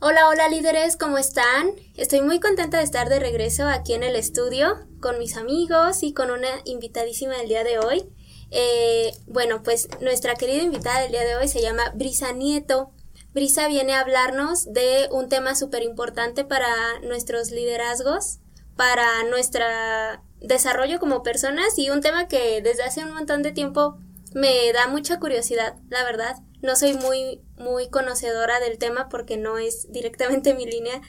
Hola, hola líderes, ¿cómo están? Estoy muy contenta de estar de regreso aquí en el estudio con mis amigos y con una invitadísima del día de hoy. Eh, bueno, pues nuestra querida invitada del día de hoy se llama Brisa Nieto. Brisa viene a hablarnos de un tema súper importante para nuestros liderazgos, para nuestro desarrollo como personas y un tema que desde hace un montón de tiempo me da mucha curiosidad, la verdad. No soy muy, muy conocedora del tema porque no es directamente mi línea,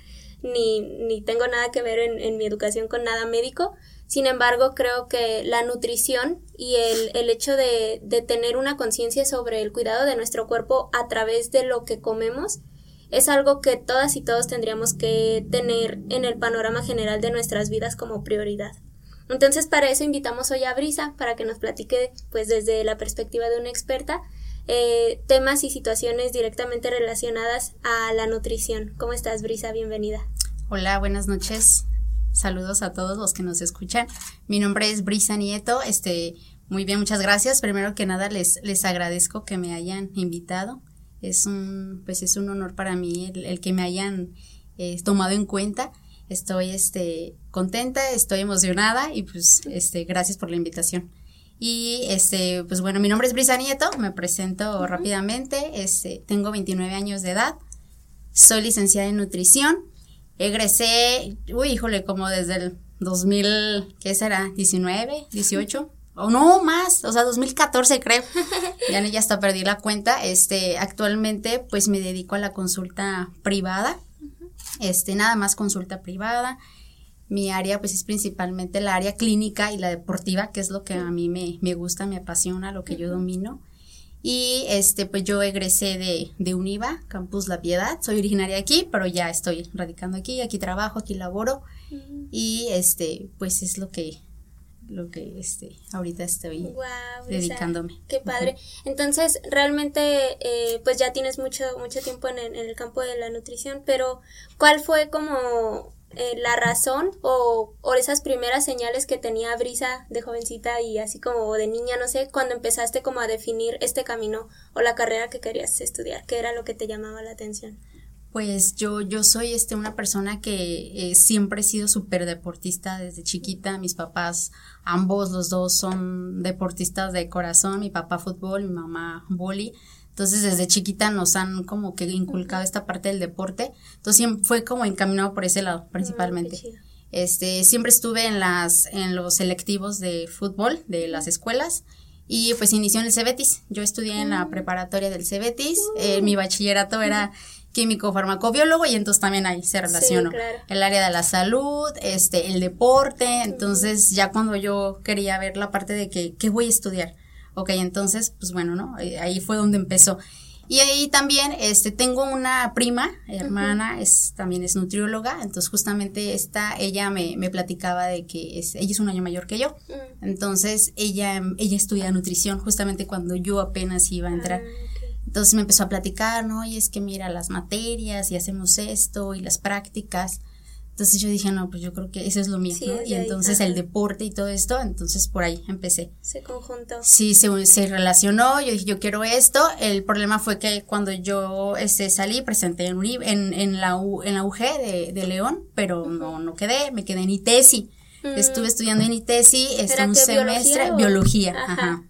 ni, ni tengo nada que ver en, en, mi educación con nada médico. Sin embargo, creo que la nutrición y el, el hecho de, de tener una conciencia sobre el cuidado de nuestro cuerpo a través de lo que comemos es algo que todas y todos tendríamos que tener en el panorama general de nuestras vidas como prioridad. Entonces, para eso invitamos hoy a Brisa para que nos platique, pues desde la perspectiva de una experta, eh, temas y situaciones directamente relacionadas a la nutrición. ¿Cómo estás, Brisa? Bienvenida. Hola, buenas noches. Saludos a todos los que nos escuchan. Mi nombre es Brisa Nieto. Este, muy bien, muchas gracias. Primero que nada, les, les agradezco que me hayan invitado. Es un, pues es un honor para mí el, que me hayan eh, tomado en cuenta. Estoy, este, contenta, estoy emocionada y pues, este, gracias por la invitación. Y este, pues bueno, mi nombre es Brisa Nieto, me presento rápidamente, este, tengo 29 años de edad, soy licenciada en nutrición, egresé, uy, híjole, como desde el 2000, ¿qué será? 19, 18, o no más, o sea, 2014 creo. ya, ya hasta perdí la cuenta. Este, actualmente pues me dedico a la consulta privada. Este, nada más consulta privada. Mi área pues es principalmente la área clínica y la deportiva, que es lo que a mí me, me gusta, me apasiona, lo que yo domino. Y este, pues yo egresé de, de UNIVA, Campus La Piedad. Soy originaria de aquí, pero ya estoy radicando aquí, aquí trabajo, aquí laboro. Y este, pues es lo que, lo que este, ahorita estoy Wow, dedicándome. Qué padre. Entonces, realmente, eh, pues ya tienes mucho, mucho tiempo en el campo de la nutrición, pero ¿cuál fue como eh, la razón o, o, esas primeras señales que tenía Brisa de jovencita y así como de niña, no sé, cuando empezaste como a definir este camino o la carrera que querías estudiar? ¿Qué era lo que te llamaba la atención? Pues yo, yo soy este, una persona que eh, siempre he sido súper deportista desde chiquita. Mis papás, ambos los dos son deportistas de corazón. Mi papá fútbol, mi mamá boli. Entonces desde chiquita nos han como que inculcado esta parte del deporte. Entonces fue como encaminado por ese lado principalmente. este, siempre estuve en las, en los selectivos de fútbol de las escuelas y pues inició en el Cebetis. Yo estudié en la preparatoria del Cebetis. Eh, mi bachillerato era químico farmacobiólogo y entonces también ahí se relacionó Sí, claro. el área de la salud, este, el deporte, entonces ya cuando yo quería ver la parte de que, ¿qué voy a estudiar? Ok, entonces, pues bueno, ¿no? Ahí fue donde empezó. Y ahí también, este, tengo una prima, hermana, es, también es nutrióloga, entonces justamente esta, ella me, me platicaba de que es, ella es un año mayor que yo, entonces ella, ella estudia nutrición justamente cuando yo apenas iba a entrar. Ah. Entonces me empezó a platicar, ¿no? Y es que mira las materias y hacemos esto y las prácticas. Entonces yo dije, no, pues yo creo que eso es lo mío, ¿no? Y entonces el deporte y todo esto, entonces por ahí empecé. Se conjuntó. Sí, se, se relacionó, yo dije, yo quiero esto. El problema fue que cuando yo este, salí, presenté en, en, en, la, en la UG de, de León, pero no, no quedé, me quedé en ITESI. Estuve estudiando en ITESI este, un semestre, biología, ajá.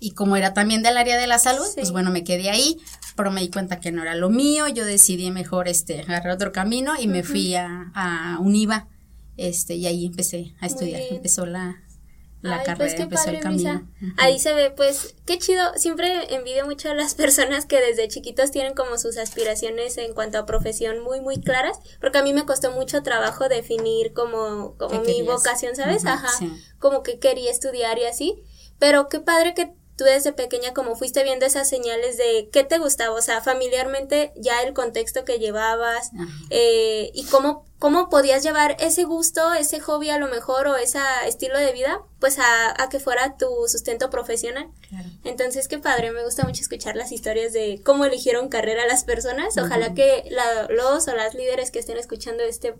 Y como era también del área de la salud, pues bueno, me quedé ahí, pero me di cuenta que no era lo mío, yo decidí mejor este agarrar otro camino y me fui a, a UNIVA, este, y ahí empecé a estudiar, empezó la, la Ay, carrera, pues empezó padre, el camino. Ahí se ve, pues, qué chido. Siempre envidio mucho a las personas que desde chiquitos tienen como sus aspiraciones en cuanto a profesión muy, muy claras. Porque a mí me costó mucho trabajo definir como, como ¿Qué mi querías? vocación, ¿sabes? Ajá. sí. Como que quería estudiar y así. Pero qué padre que tú desde pequeña como fuiste viendo esas señales de qué te gustaba, o sea, familiarmente ya el contexto que llevabas eh, y cómo, cómo podías llevar ese gusto, ese hobby a lo mejor o ese estilo de vida, pues a, a que fuera tu sustento profesional. Claro. Entonces, qué padre, me gusta mucho escuchar las historias de cómo eligieron carrera las personas. Ojalá que la- los o las líderes que estén escuchando este,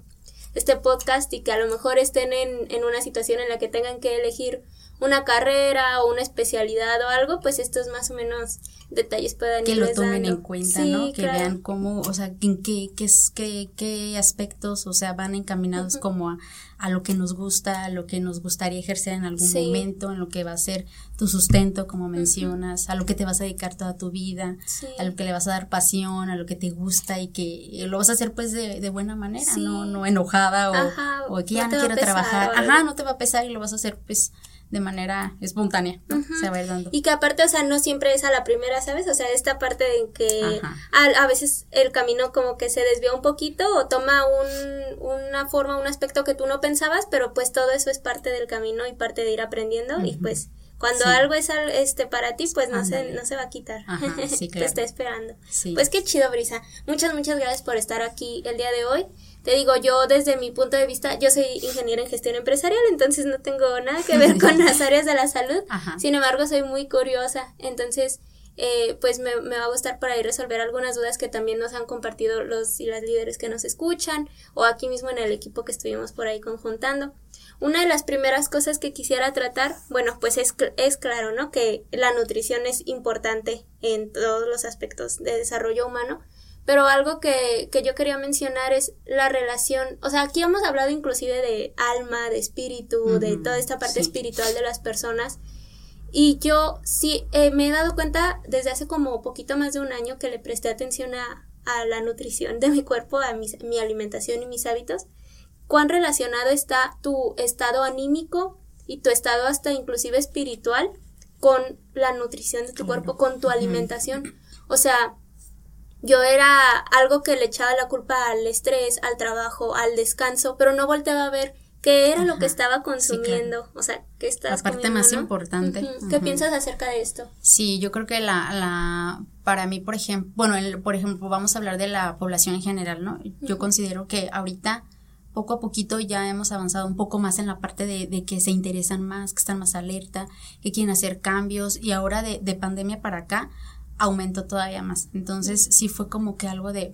este podcast y que a lo mejor estén en, en una situación en la que tengan que elegir una carrera o una especialidad o algo, pues estos más o menos detalles puedan que lo tomen dando. en cuenta, Sí, ¿no? Que claro. vean cómo, o sea, en qué, qué, qué, qué aspectos, o sea, van encaminados como a, a lo que nos gusta, a lo que nos gustaría ejercer en algún Sí. momento, en lo que va a ser tu sustento, como mencionas, a lo que te vas a dedicar toda tu vida, Sí. a lo que le vas a dar pasión, a lo que te gusta y que lo vas a hacer pues de, de buena manera, no, no enojada o, Ajá, o que no ya no quiero pesar trabajar, ajá, no te va a pesar y lo vas a hacer pues de manera espontánea, ¿no? Se va a ir dando. Y que aparte, o sea, no siempre es a la primera, ¿sabes? O sea, esta parte de que a, a veces el camino como que se desvía un poquito o toma un, una forma, un aspecto que tú no pensabas, pero pues todo eso es parte del camino y parte de ir aprendiendo y pues cuando Sí. algo es al- este para ti, pues no se, no se va a quitar. Ajá, sí, Te está esperando. Sí. Pues qué chido, Brisa. Muchas, muchas gracias por estar aquí el día de hoy. Te digo, yo desde mi punto de vista, yo soy ingeniera en gestión empresarial, entonces no tengo nada que ver con las áreas de la salud. Ajá. Sin embargo, soy muy curiosa, entonces, eh, pues me, me va a gustar por ahí resolver algunas dudas que también nos han compartido los y las líderes que nos escuchan, o aquí mismo en el equipo que estuvimos por ahí conjuntando. Una de las primeras cosas que quisiera tratar, bueno, pues es, es claro, ¿no? Que la nutrición es importante en todos los aspectos de desarrollo humano, pero algo que, que yo quería mencionar es la relación, o sea, aquí hemos hablado inclusive de alma, de espíritu, de toda esta parte sí. espiritual de las personas, y yo sí eh, me he dado cuenta desde hace como poquito más de un año que le presté atención a, a la nutrición de mi cuerpo, a mis- mi alimentación y mis hábitos, cuán relacionado está tu estado anímico y tu estado hasta inclusive espiritual con la nutrición de tu cuerpo, con tu alimentación. O sea, yo era algo que le echaba la culpa al estrés, al trabajo, al descanso, pero no volteaba a ver qué era lo que estaba sí, consumiendo, o sea, qué estás La parte comiendo, más ¿no? importante. ¿Qué piensas acerca de esto? Sí, yo creo que la, la, para mí, por ejemplo, bueno, el- por ejemplo, vamos a hablar de la población en general, ¿no? Yo considero que ahorita, poco a poquito, ya hemos avanzado un poco más en la parte de, de que se interesan más, que están más alerta, que quieren hacer cambios, y ahora de, de pandemia para acá, aumentó todavía más. Entonces, sí fue como que algo de,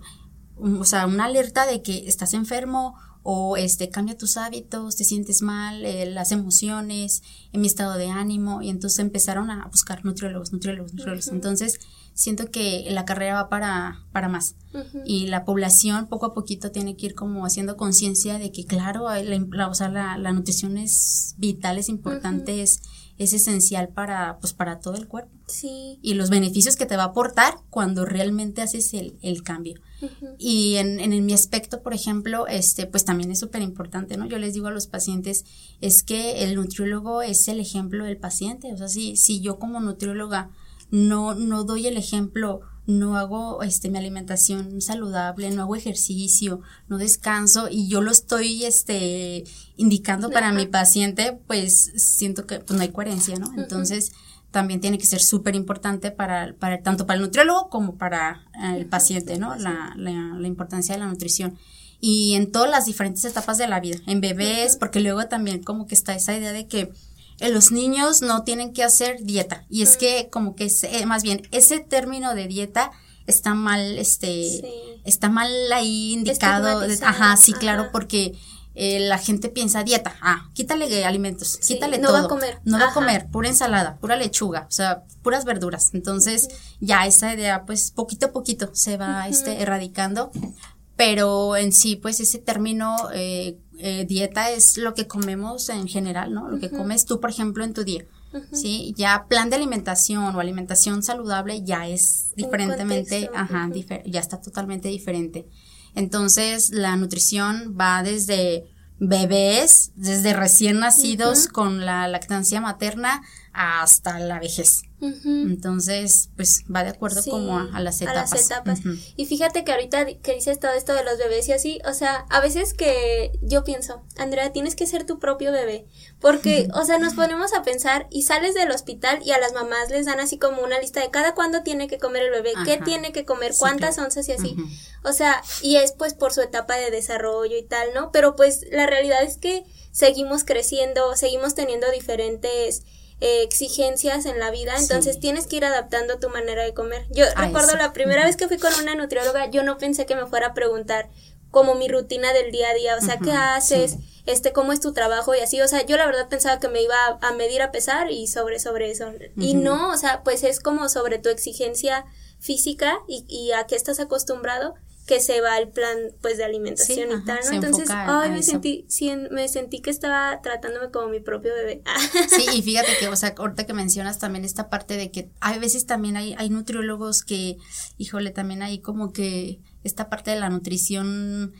un- o sea, una alerta de que estás enfermo o este cambia tus hábitos, te sientes mal, eh, las emociones, en mi estado de ánimo y entonces empezaron a buscar nutriólogos, nutriólogos, nutriólogos. Entonces siento que la carrera va para para más y la población poco a poquito tiene que ir como haciendo conciencia de que claro, la, la- o sea, la, la nutrición es vital, es importante, es es esencial para pues para todo el cuerpo Sí. y los beneficios que te va a aportar cuando realmente haces el, el cambio. Y en, en mi aspecto, por ejemplo, este, pues también es súper importante, ¿no? Yo les digo a los pacientes, es que el nutriólogo es el ejemplo del paciente. O sea, si, si yo como nutrióloga no, no doy el ejemplo, no hago este mi alimentación saludable, no hago ejercicio, no descanso y yo lo estoy este indicando para mi paciente, pues siento que pues no hay coherencia, ¿no? Entonces, también tiene que ser súper importante para, para tanto para el nutriólogo como para eh, el paciente, ¿no? La, la, la importancia de la nutrición. Y en todas las diferentes etapas de la vida, en bebés, porque luego también como que está esa idea de que los niños no tienen que hacer dieta. Y es que como que eh, más bien ese término de dieta está mal, este, está mal ahí indicado. Ajá, sí, claro, porque eh, la gente piensa dieta, ah, quítale alimentos, quítale todo. No va a comer. No va a comer, pura ensalada, pura lechuga, o sea, puras verduras. Entonces, ya esa idea, pues, poquito a poquito se va, este, erradicando. Pero en sí, pues, ese término, eh, eh, dieta es lo que comemos en general, ¿no? Lo que comes tú, por ejemplo, en tu día. Sí, ya plan de alimentación o alimentación saludable ya es diferentemente, ajá, ya está totalmente diferente. Entonces, la nutrición va desde bebés, desde recién nacidos con la lactancia materna hasta la vejez. Entonces, pues va de acuerdo como a, las etapas. A las etapas. Y fíjate que ahorita que dices todo esto de los bebés y así, o sea, a veces que yo pienso, Andrea, tienes que ser tu propio bebé. Porque, o sea, nos ponemos a pensar y sales del hospital y a las mamás les dan así como una lista de cada cuándo tiene que comer el bebé, qué tiene que comer, cuántas onzas y así. O sea, y es pues por su etapa de desarrollo y tal, ¿no? Pero pues la realidad es que seguimos creciendo, seguimos teniendo diferentes eh, exigencias en la vida, entonces tienes que ir adaptando tu manera de comer. Yo recuerdo la primera vez que fui con una nutrióloga, yo no pensé que me fuera a preguntar como mi rutina del día a día, o sea, ¿qué haces? Este, ¿cómo es tu trabajo? Y así, o sea, yo la verdad pensaba que me iba a, medir a pesar y sobre, sobre eso. Y no, o sea, pues es como sobre tu exigencia física y, y a qué estás acostumbrado que se va el plan pues de alimentación y tal, ¿no? Entonces, ay, me sentí, me sentí que estaba tratándome como mi propio bebé. sí, y fíjate que, o sea, ahorita que mencionas también esta parte de que hay veces también hay, hay nutriólogos que, híjole, también hay como que esta parte de la nutrición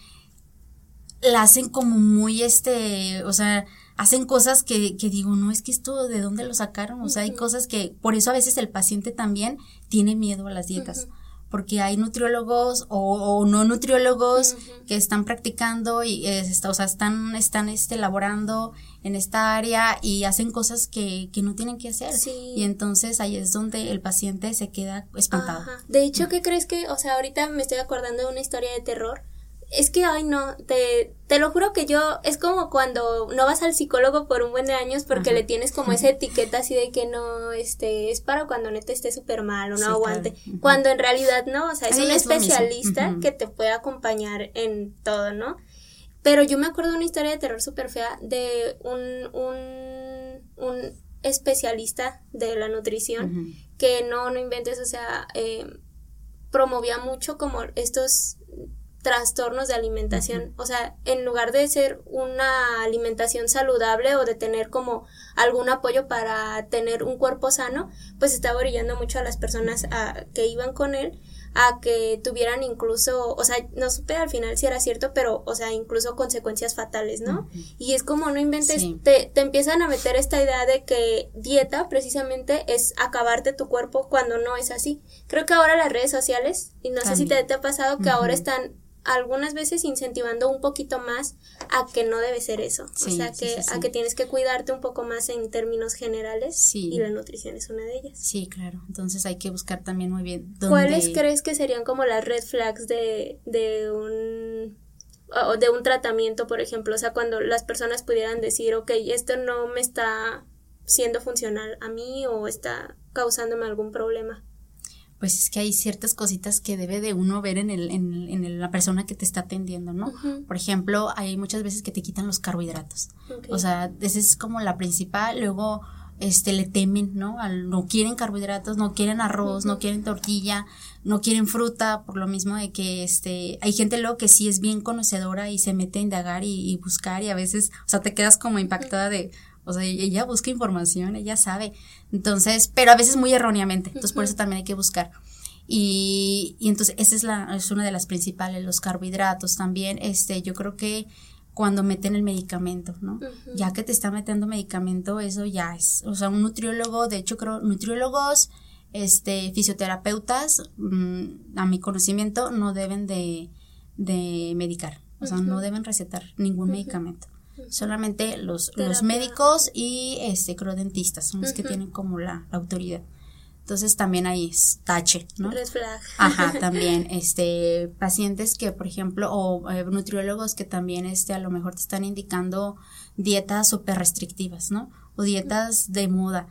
la hacen como muy este, o sea, hacen cosas que, que digo, no, es que esto de dónde lo sacaron, o sea, hay cosas que, por eso a veces el paciente también tiene miedo a las dietas porque hay nutriólogos o, no nutriólogos que están practicando y o sea, están, están este, elaborando en esta área y hacen cosas que, que no tienen que hacer. Y entonces ahí es donde el paciente se queda espantado. De hecho, ¿qué crees que, o sea, ahorita me estoy acordando de una historia de terror es que, ay, no, te, te lo juro que yo, es como cuando no vas al psicólogo por un buen de años porque le tienes como esa etiqueta así de que no, este, es para cuando neta esté súper mal o no aguante. Cuando en realidad no, o sea, es un especialista que te puede acompañar en todo, ¿no? Pero yo me acuerdo de una historia de terror súper fea de un, un, un especialista de la nutrición que no, no inventes, o sea, eh, promovía mucho como estos trastornos de alimentación. O sea, en lugar de ser una alimentación saludable o de tener como algún apoyo para tener un cuerpo sano, pues estaba orillando mucho a las personas a, que iban con él a que tuvieran incluso, o sea, no supe al final si era cierto, pero, o sea, incluso consecuencias fatales, ¿no? Y es como no inventes, te, te empiezan a meter esta idea de que dieta precisamente es acabarte tu cuerpo cuando no es así. Creo que ahora las redes sociales, y no sé si te, te ha pasado, que ahora están algunas veces incentivando un poquito más a que no debe ser eso. o sea, que a que tienes que cuidarte un poco más en términos generales y la nutrición es una de ellas. Sí, claro. Entonces hay que buscar también muy bien dónde... ¿Cuáles crees que serían como las red flags de, de un o de un tratamiento, por ejemplo, o sea, cuando las personas pudieran decir, ok, esto no me está siendo funcional a mí o está causándome algún problema pues es que hay ciertas cositas que debe de uno ver en, el, en, en la persona que te está atendiendo, ¿no? Por ejemplo, hay muchas veces que te quitan los carbohidratos. O sea, esa es como la principal. Luego, este, le temen, ¿no? no quieren carbohidratos, no quieren arroz, no quieren tortilla, no quieren fruta, por lo mismo de que, este, hay gente luego que sí es bien conocedora y se mete a indagar y, y buscar y a veces, o sea, te quedas como impactada de, o sea, ella busca información, ella sabe. Entonces, pero a veces muy erróneamente. Entonces, por eso también hay que buscar. Y, y entonces, esa es, la, es una de las principales, los carbohidratos también. Este, yo creo que cuando meten el medicamento, ¿no? Ya que te está metiendo medicamento, eso ya es, o sea, un nutriólogo, de hecho creo, nutriólogos, este, fisioterapeutas, mm, a mi conocimiento, no deben de, de medicar, o sea, no deben recetar ningún medicamento solamente los, los médicos y este crodentistas son los que tienen como la, autoridad. Entonces también ahí es tache, ¿no? Red flag. Ajá, también, este, pacientes que, por ejemplo, o eh, nutriólogos que también, este, a lo mejor te están indicando dietas súper restrictivas, ¿no? O dietas de moda,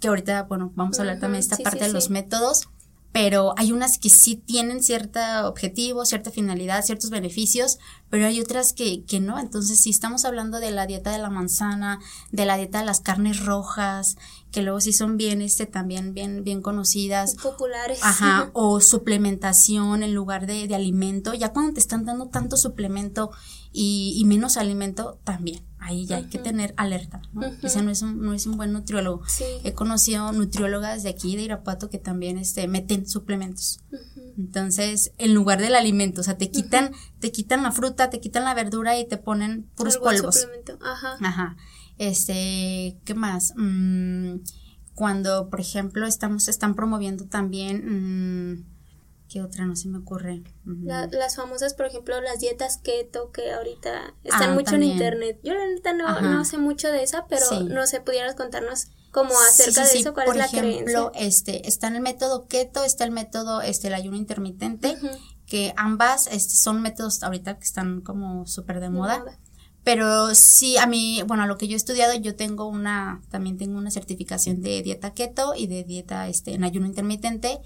que ahorita, bueno, vamos a hablar también de esta sí, parte sí, de los sí. métodos, pero hay unas que sí tienen cierto objetivo, cierta finalidad, ciertos beneficios, pero hay otras que, que no. Entonces, si estamos hablando de la dieta de la manzana, de la dieta de las carnes rojas, que luego sí son bien, este, también bien, bien conocidas, Populares. Ajá, o suplementación en lugar de, de alimento. Ya cuando te están dando tanto suplemento y, y menos alimento, también. Ahí ya hay que tener alerta, ¿no? Ese no es un, no es un buen nutriólogo. Sí. He conocido nutriólogas de aquí, de Irapuato, que también este, meten suplementos. Entonces, en lugar del alimento, o sea, te quitan, te quitan la fruta, te quitan la verdura y te ponen puros polvos. suplemento. Ajá. Ajá. Este, ¿qué más? Mm, cuando, por ejemplo, estamos, están promoviendo también, mm, ¿qué otra no se me ocurre? Mm, La- las famosas, por ejemplo, las dietas keto que ahorita están Ah, mucho también. en internet. Yo la neta no, no sé mucho de esa, pero Sí. no sé, pudieras contarnos como acerca sí, de sí. eso, cuál Por es la ejemplo, creencia. este, está en el método keto, está el método, este, el ayuno intermitente, Ujú. que ambas, este, son métodos ahorita que están como súper de moda. moda. Pero sí, a mí, bueno, a lo que yo he estudiado, yo tengo una, también tengo una certificación de dieta keto y de dieta este, en ayuno intermitente.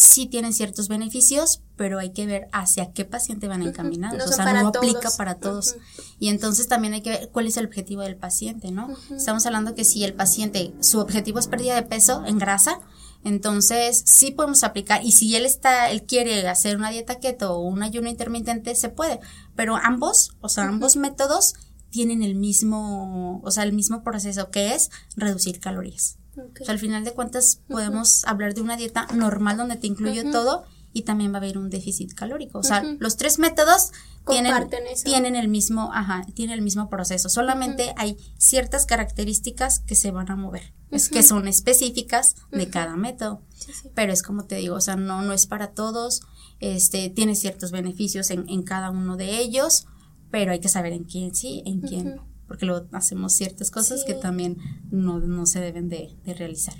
Sí tienen ciertos beneficios, pero hay que ver hacia qué paciente van encaminados. No o sea, no todos. aplica para todos. Y entonces también hay que ver cuál es el objetivo del paciente, ¿no? Estamos hablando que si el paciente, su objetivo es pérdida de peso en grasa, entonces sí podemos aplicar. Y si él está, él quiere hacer una dieta keto o un ayuno intermitente, se puede. Pero ambos, o sea, ambos métodos tienen el mismo, o sea, el mismo proceso que es reducir calorías. Ok. O sea, al final de cuentas podemos hablar de una dieta normal donde te incluye todo y también va a haber un déficit calórico. O sea, los tres métodos tienen, tienen el mismo, ajá, tienen el mismo proceso. Solamente hay ciertas características que se van a mover, es que son específicas de cada método. Sí, sí. Pero es como te digo, o sea, no, no es para todos, este, tiene ciertos beneficios en, en cada uno de ellos, pero hay que saber en quién sí, en quién, porque luego hacemos ciertas cosas que también no, no se deben de, de realizar.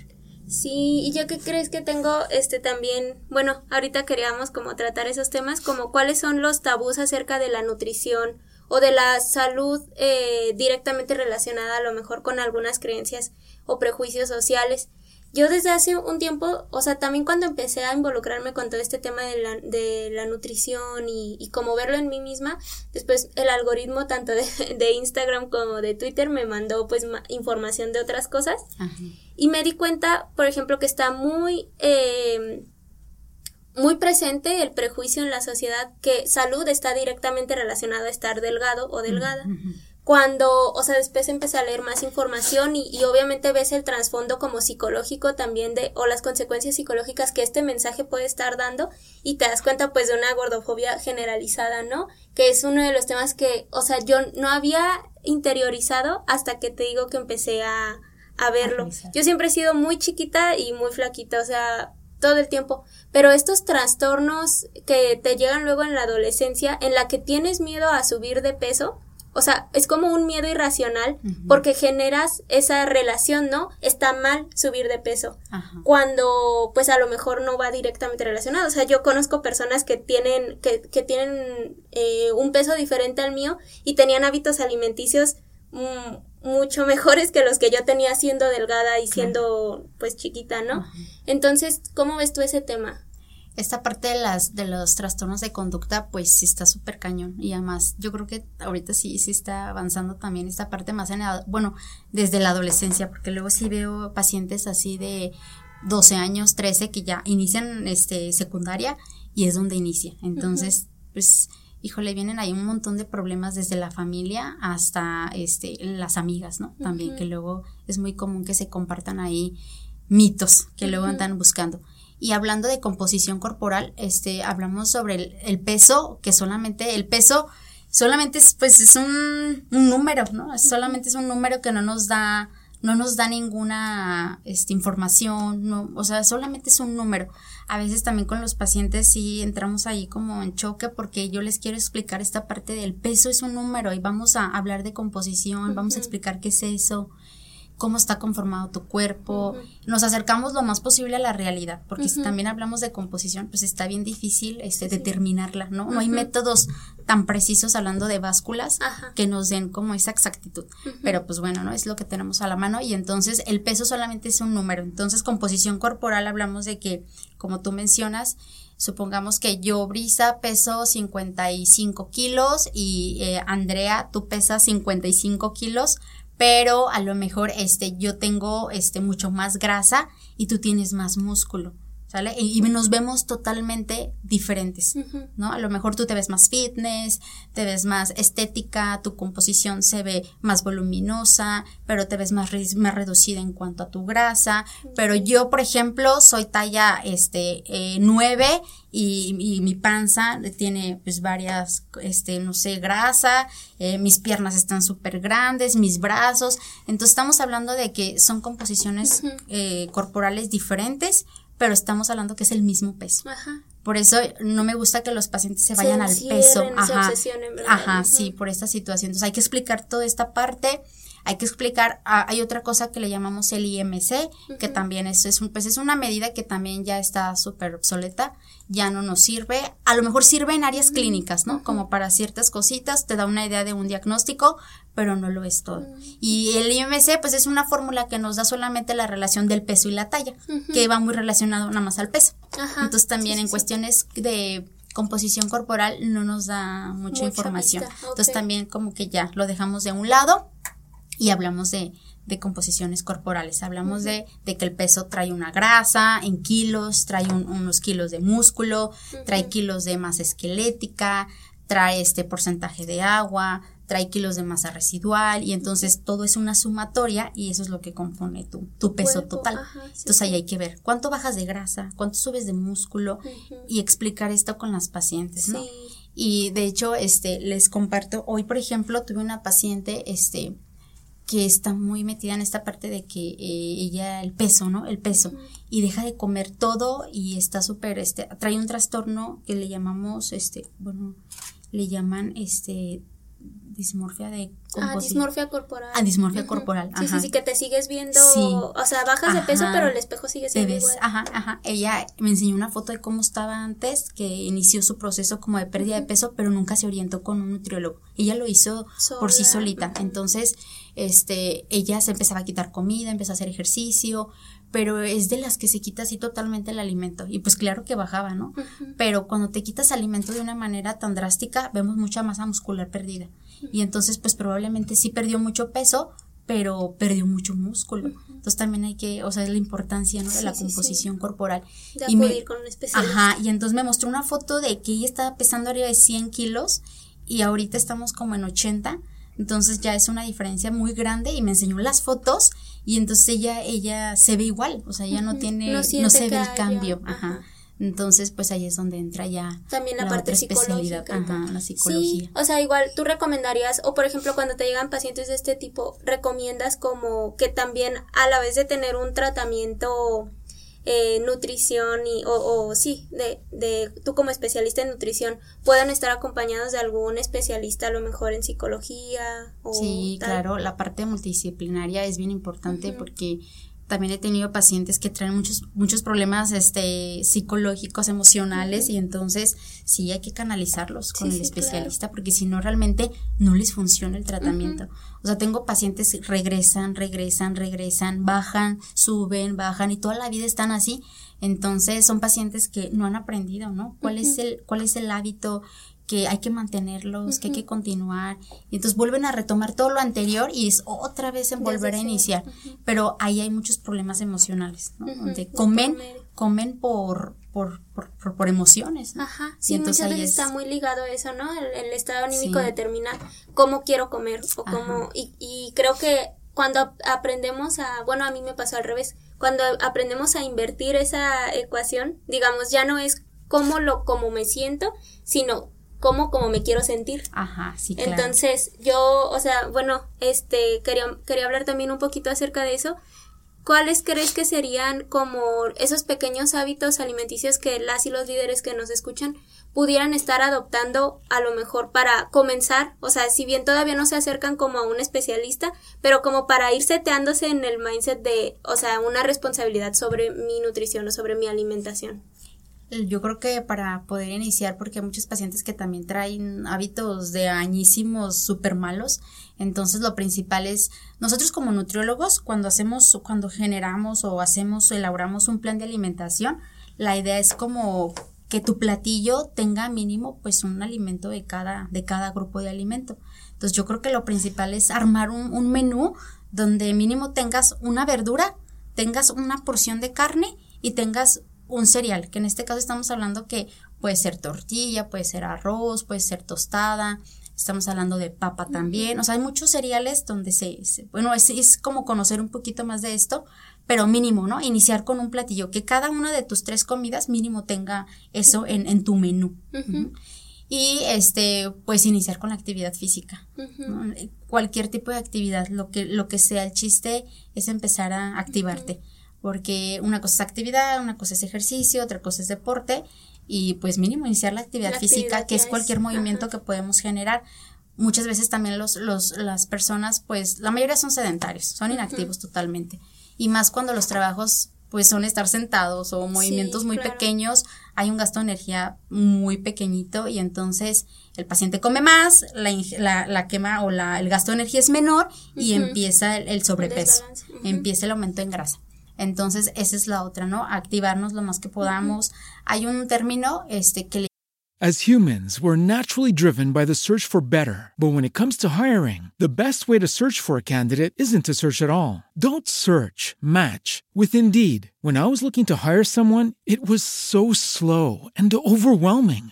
Sí, y yo que crees que tengo este también, bueno, ahorita queríamos como tratar esos temas, como cuáles son los tabús acerca de la nutrición o de la salud eh, directamente relacionada a lo mejor con algunas creencias o prejuicios sociales. Yo desde hace un tiempo, o sea, también cuando empecé a involucrarme con todo este tema de la, de la nutrición y, y como verlo en mí misma, después el algoritmo tanto de, de Instagram como de Twitter me mandó pues ma- información de otras cosas Ajá. y me di cuenta, por ejemplo, que está muy, eh, muy presente el prejuicio en la sociedad que salud está directamente relacionado a estar delgado o delgada. Cuando, o sea, después empecé a leer más información y, y obviamente ves el trasfondo como psicológico también de, o las consecuencias psicológicas que este mensaje puede estar dando y te das cuenta pues de una gordofobia generalizada, ¿no? Que es uno de los temas que, o sea, yo no había interiorizado hasta que te digo que empecé a, a verlo. Yo siempre he sido muy chiquita y muy flaquita, o sea, todo el tiempo. Pero estos trastornos que te llegan luego en la adolescencia, en la que tienes miedo a subir de peso, o sea, es como un miedo irracional porque generas esa relación, ¿no? Está mal subir de peso. Ajá. Cuando pues a lo mejor no va directamente relacionado. O sea, yo conozco personas que tienen, que, que tienen eh, un peso diferente al mío y tenían hábitos alimenticios mm, mucho mejores que los que yo tenía siendo delgada y siendo pues chiquita, ¿no? Entonces, ¿cómo ves tú ese tema? Esta parte de las de los trastornos de conducta, pues sí está súper cañón. Y además, yo creo que ahorita sí, sí está avanzando también esta parte más en la- bueno, desde la adolescencia, porque luego sí veo pacientes así de 12 años, 13, que ya inician este secundaria y es donde inicia. Entonces, pues, híjole, vienen ahí un montón de problemas desde la familia hasta este las amigas, ¿no? También, que luego es muy común que se compartan ahí mitos que luego andan buscando. Y hablando de composición corporal, este, hablamos sobre el, el peso, que solamente el peso solamente es, pues, es un, un número, ¿no? Es- Solamente es un número que no nos da, no nos da ninguna, este, información, no, o sea, solamente es un número. A veces también con los pacientes sí entramos ahí como en choque porque yo les quiero explicar esta parte del peso es un número y vamos a hablar de composición, vamos a explicar qué es eso, cómo está conformado tu cuerpo. Nos acercamos lo más posible a la realidad, porque si también hablamos de composición, pues está bien difícil este, determinarla, ¿no? No hay métodos tan precisos hablando de básculas que nos den como esa exactitud. Pero pues bueno, ¿no? Es lo que tenemos a la mano y entonces el peso solamente es un número. Entonces, composición corporal hablamos de que, como tú mencionas, supongamos que yo, Brisa, peso 55 kilos y eh, Andrea, tú pesas 55 kilos, pero a lo mejor este, yo tengo este, mucho más grasa y tú tienes más músculo. ¿Sale? Y, nos vemos totalmente diferentes, ¿no? A lo mejor tú te ves más fitness, te ves más estética, tu composición se ve más voluminosa, pero te ves más, más reducida en cuanto a tu grasa. Pero yo, por ejemplo, soy talla este, eh, 9 y, mi panza tiene pues varias, este, no sé, grasa, eh, mis piernas están súper grandes, mis brazos. Entonces estamos hablando de que son composiciones eh, corporales diferentes, pero estamos hablando que es el mismo peso. Ajá. Por eso no me gusta que los pacientes se vayan al peso. Ajá. Ajá, sí, por esta situación. Entonces hay que explicar toda esta parte hay que explicar, ah, hay otra cosa que le llamamos el IMC, que también es, es, un, pues es una medida que también ya está súper obsoleta, ya no nos sirve, a lo mejor sirve en áreas clínicas, ¿no? Como para ciertas cositas, te da una idea de un diagnóstico, pero no lo es todo. Y el IMC, pues es una fórmula que nos da solamente la relación del peso y la talla, que va muy relacionado nada más al peso. Entonces también en cuestiones de composición corporal no nos da mucha, información. Entonces también como que ya lo dejamos de un lado y hablamos de, de composiciones corporales. Hablamos de, de, que el peso trae una grasa en kilos, trae unos kilos de músculo, trae kilos de masa esquelética, trae este porcentaje de agua, trae kilos de masa residual y entonces todo es una sumatoria y eso es lo que compone tu, tu peso total. entonces ahí hay que ver cuánto bajas de grasa, cuánto subes de músculo y explicar esto con las pacientes, ¿no? Y de hecho, este, les comparto, hoy por ejemplo tuve una paciente, este, que está muy metida en esta parte de que eh, ella, el peso, ¿no? El peso. Y deja de comer todo y está súper, este, trae un trastorno que le llamamos, este, bueno, le llaman, este, dismorfia de Ah, dismorfia corporal. Ah, dismorfia corporal. Sí, sí, sí, que te sigues viendo, o sea, bajas de peso, pero el espejo sigue siendo igual. Ajá, ajá. Ella me enseñó una foto de cómo estaba antes, que inició su proceso como de pérdida de peso, pero nunca se orientó con un nutriólogo. Ella lo hizo por sí solita. Entonces, este, ella se empezaba a quitar comida, empezó a hacer ejercicio, pero es de las que se quita así totalmente el alimento. Y pues claro que bajaba, ¿no? Pero cuando te quitas alimento de una manera tan drástica, vemos mucha masa muscular perdida. Y entonces, pues probablemente sí perdió mucho peso, pero perdió mucho músculo. Entonces también hay que, o sea, es la importancia, ¿no? De la composición corporal. De acudir con un especialista. Ajá, y entonces me mostró una foto de que ella estaba pesando arriba de 100 kilos y ahorita estamos como en 80 entonces ya es una diferencia muy grande y me enseñó las fotos y entonces ella, ella se ve igual, o sea, ya no tiene, no, se ve el cambio, ajá. Entonces, pues ahí es donde entra ya también la, parte psicológica, ajá, la psicología. Sí, o sea, igual tú recomendarías o por ejemplo, cuando te llegan pacientes de este tipo, recomiendas como que también a la vez de tener un tratamiento eh, nutrición y, o, o sí, de, de, tú como especialista en nutrición, puedan estar acompañados de algún especialista a lo mejor en psicología o Sí, claro, la parte multidisciplinaria es bien importante porque también he tenido pacientes que traen muchos, muchos problemas este, psicológicos, emocionales, y entonces sí hay que canalizarlos con el especialista, porque si no realmente no les funciona el tratamiento. O sea, tengo pacientes que regresan, regresan, regresan, bajan, suben, bajan, y toda la vida están así. Entonces son pacientes que no han aprendido, ¿no? ¿Cuál es el, cuál es el hábito que hay que mantenerlos, que hay que continuar. Y entonces vuelven a retomar todo lo anterior y es otra vez en volver a iniciar. Pero ahí hay muchos problemas emocionales, ¿no? Donde comen, comen por, por, por, por, emociones. Ajá, sí, entonces muchas veces está muy ligado a eso, ¿no? El, estado anímico determina cómo quiero comer o cómo... Y, y creo que cuando aprendemos a... Bueno, a mí me pasó al revés. Cuando aprendemos a invertir esa ecuación, digamos, ya no es cómo lo, cómo me siento, sino como como me quiero sentir. Ajá, sí, claro. Entonces, yo, o sea, bueno, este, quería, quería hablar también un poquito acerca de eso. ¿cuáles crees que serían como esos pequeños hábitos alimenticios que las y los líderes que nos escuchan pudieran estar adoptando a lo mejor para comenzar, o sea, si bien todavía no se acercan como a un especialista, pero como para ir seteándose en el mindset de, o sea, una responsabilidad sobre mi nutrición o sobre mi alimentación. Yo creo que para poder iniciar, porque hay muchos pacientes que también traen hábitos de añísimos súper malos, entonces lo principal es, nosotros como nutriólogos, cuando hacemos, cuando generamos o hacemos, elaboramos un plan de alimentación, la idea es como que tu platillo tenga mínimo pues un alimento de cada, de cada grupo de alimento. Entonces yo creo que lo principal es armar un, un menú donde mínimo tengas una verdura, tengas una porción de carne y tengas un cereal, que en este caso estamos hablando que puede ser tortilla, puede ser arroz, puede ser tostada, estamos hablando de papa también, o sea, hay muchos cereales donde se, bueno, es, es, como conocer un poquito más de esto, pero mínimo, ¿no? Iniciar con un platillo, que cada una de tus tres comidas mínimo tenga eso en, en tu menú. Y este, pues iniciar con la actividad física. Cualquier tipo de actividad, lo que, lo que sea el chiste es empezar a activarte. Porque una cosa es actividad, una cosa es ejercicio, otra cosa es deporte. Y pues mínimo iniciar la actividad, física, que es cualquier movimiento que podemos generar. Muchas veces también los, los, las personas, pues la mayoría son sedentarios, son inactivos totalmente. Y más cuando los trabajos pues son estar sentados o movimientos muy pequeños, hay un gasto de energía muy pequeñito y entonces el paciente come más, la, la, quema o la, el gasto de energía es menor y empieza el, sobrepeso, empieza el aumento en grasa. Entonces, esa es la otra, ¿no? Activarnos lo más que podamos. Hay un término este, que le As humans, we're naturally driven by the search for better. But when it comes to hiring, the best way to search for a candidate isn't to search at all. Don't search, match with Indeed. When I was looking to hire someone, it was so slow and overwhelming.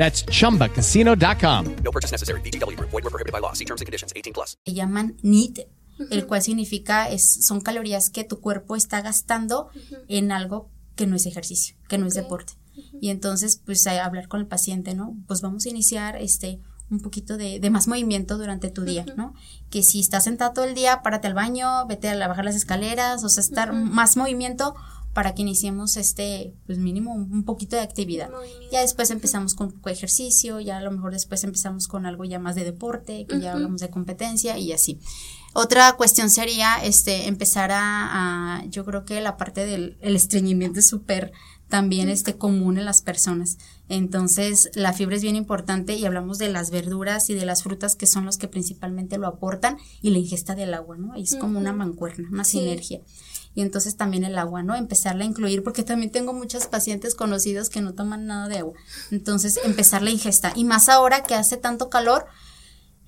That's chumbacasino.com. No purchase necessary. BGW. Void were prohibited by law. See terms and conditions 18 plus. Se llaman NEAT, el cual significa es, son calorías que tu cuerpo está gastando en algo que no es ejercicio, que no es deporte. Y entonces, pues, a hablar con el paciente, ¿no? Pues vamos a iniciar este un poquito de, de más movimiento durante tu día, ¿no? Que si estás sentado todo el día, párate al baño, vete a bajar las escaleras, o sea, estar más movimiento para que iniciemos este, pues mínimo un, poquito de actividad. Ya después empezamos con ejercicio, ya a lo mejor después empezamos con algo ya más de deporte, que ya hablamos de competencia y así. Otra cuestión sería este empezar a, yo creo que la parte del estreñimiento es súper también este común en las personas. Entonces, la fibra es bien importante y hablamos de las verduras y de las frutas que son los que principalmente lo aportan y la ingesta del agua, ¿no? Y es como una mancuerna, una sinergia y entonces también el agua, ¿no? Empezarla a incluir porque también tengo muchos pacientes conocidos que no toman nada de agua. Entonces, empezar la ingesta. Y más ahora que hace tanto calor,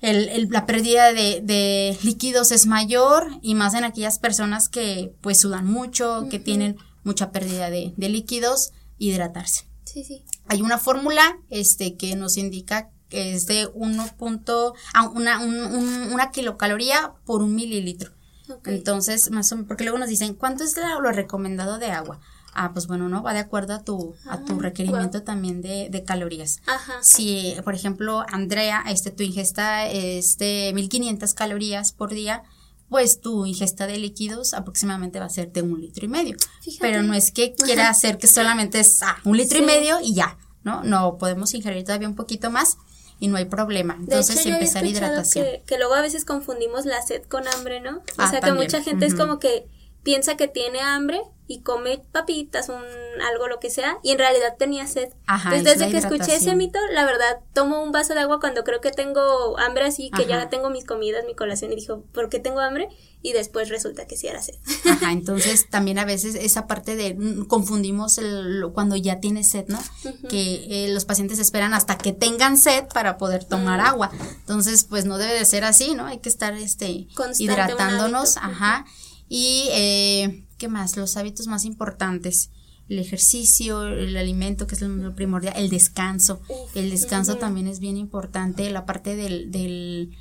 el, la pérdida de, líquidos es mayor y más en aquellas personas que pues sudan mucho, que tienen mucha pérdida de, líquidos, hidratarse. Sí, sí. Hay una fórmula este, que nos indica que es de 1. Ah, una, una kilocaloría por un mililitro. Entonces, más o menos, porque luego nos dicen, ¿cuánto es lo recomendado de agua? Ah, pues bueno, no, va de acuerdo a tu, a tu ah, requerimiento también de, de calorías. Ajá. Si, por ejemplo, Andrea, este, tu ingesta es de 1500 calorías por día, pues tu ingesta de líquidos aproximadamente va a ser de un litro y medio. Pero no es que quiera hacer que solamente es ah, un litro y medio y ya. ¿no? No, podemos ingerir todavía un poquito más y no hay problema. Entonces, de hecho, empezar yo he hidratación. Que, que, luego a veces confundimos la sed con hambre, ¿no? O Ah, sea, también. que mucha gente es como que piensa que tiene hambre y come papitas, un algo lo que sea, y en realidad tenía sed. Ajá, Entonces, es desde que escuché ese mito, la verdad, tomo un vaso de agua cuando creo que tengo hambre, así que ya tengo mis comidas, mi colación, y dijo, ¿por qué tengo hambre? Y después resulta que sí era sed. Ajá, entonces también a veces esa parte de mm, confundimos el, lo- cuando ya tienes sed, ¿no? Que eh, los pacientes esperan hasta que tengan sed para poder tomar agua. Entonces, pues no debe de ser así, ¿no? Hay que estar este Constante, hidratándonos, ajá. Y eh, ¿qué más? Los hábitos más importantes. El ejercicio, el alimento, que es lo primordial, el descanso. El descanso también es bien importante, la parte del, del,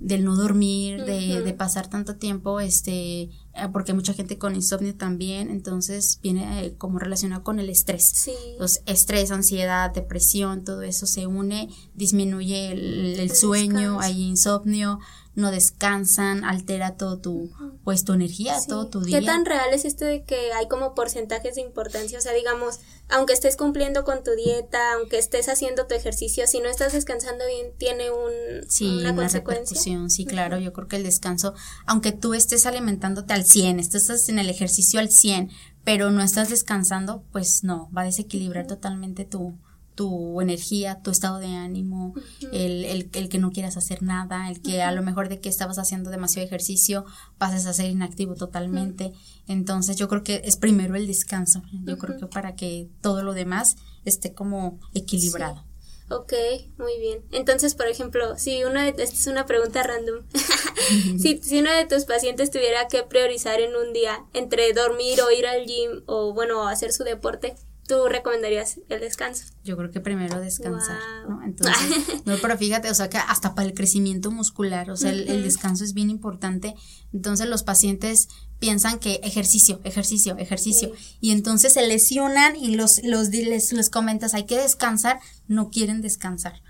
del no dormir, de, de pasar tanto tiempo, este, eh, porque hay mucha gente con insomnio también, entonces viene eh, como relacionado con el estrés. Sí. Los estrés, ansiedad, depresión, todo eso se une, disminuye el, el El sueño, descanso. hay insomnio, no descansan, altera todo tu, pues tu energía, Sí. todo tu día. ¿Qué tan real es esto de que hay como porcentajes de importancia? O sea, digamos, aunque estés cumpliendo con tu dieta, aunque estés haciendo tu ejercicio, si no estás descansando bien, tiene un, Sí, una, una, consecuencia. repercusión, sí, claro, yo creo que el descanso, aunque tú estés alimentándote al 100, estás en el ejercicio al 100, pero no estás descansando, pues no, va a desequilibrar totalmente tu, tu energía, tu estado de ánimo, el, el, el que no quieras hacer nada, el que a lo mejor de que estabas haciendo demasiado ejercicio pases a ser inactivo totalmente. Entonces yo creo que es primero el descanso, yo creo que para que todo lo demás esté como equilibrado. Ok, muy bien. Entonces, por ejemplo, si uno de, esta es una pregunta random. si, si uno de tus pacientes tuviera que priorizar en un día entre dormir o ir al gym o, bueno, hacer su deporte, ¿tú recomendarías el descanso? Yo creo que primero descansar, Guau. ¿no? Entonces, no, pero fíjate, o sea, que hasta para el crecimiento muscular, o sea, el, el descanso es bien importante. Entonces, los pacientes piensan que ejercicio, ejercicio, ejercicio, y entonces se lesionan y los, los les, les comentas, hay que descansar, no quieren descansar.